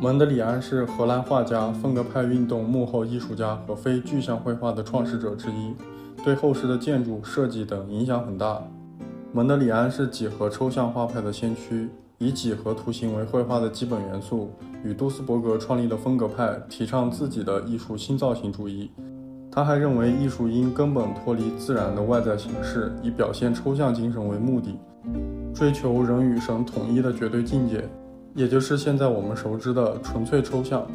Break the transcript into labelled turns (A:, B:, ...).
A: 蒙德里安是荷兰画家、风格派运动幕后艺术家和非具象绘画的创始者之一，对后世的建筑设计等影响很大。蒙德里安是几何抽象画派的先驱，以几何图形为绘画的基本元素，与杜斯伯格创立的风格派，提倡自己的艺术新造型主义。他还认为艺术应根本脱离自然的外在形式，以表现抽象精神为目的，追求人与神统一的绝对境界。也就是现在我们熟知的纯粹抽象。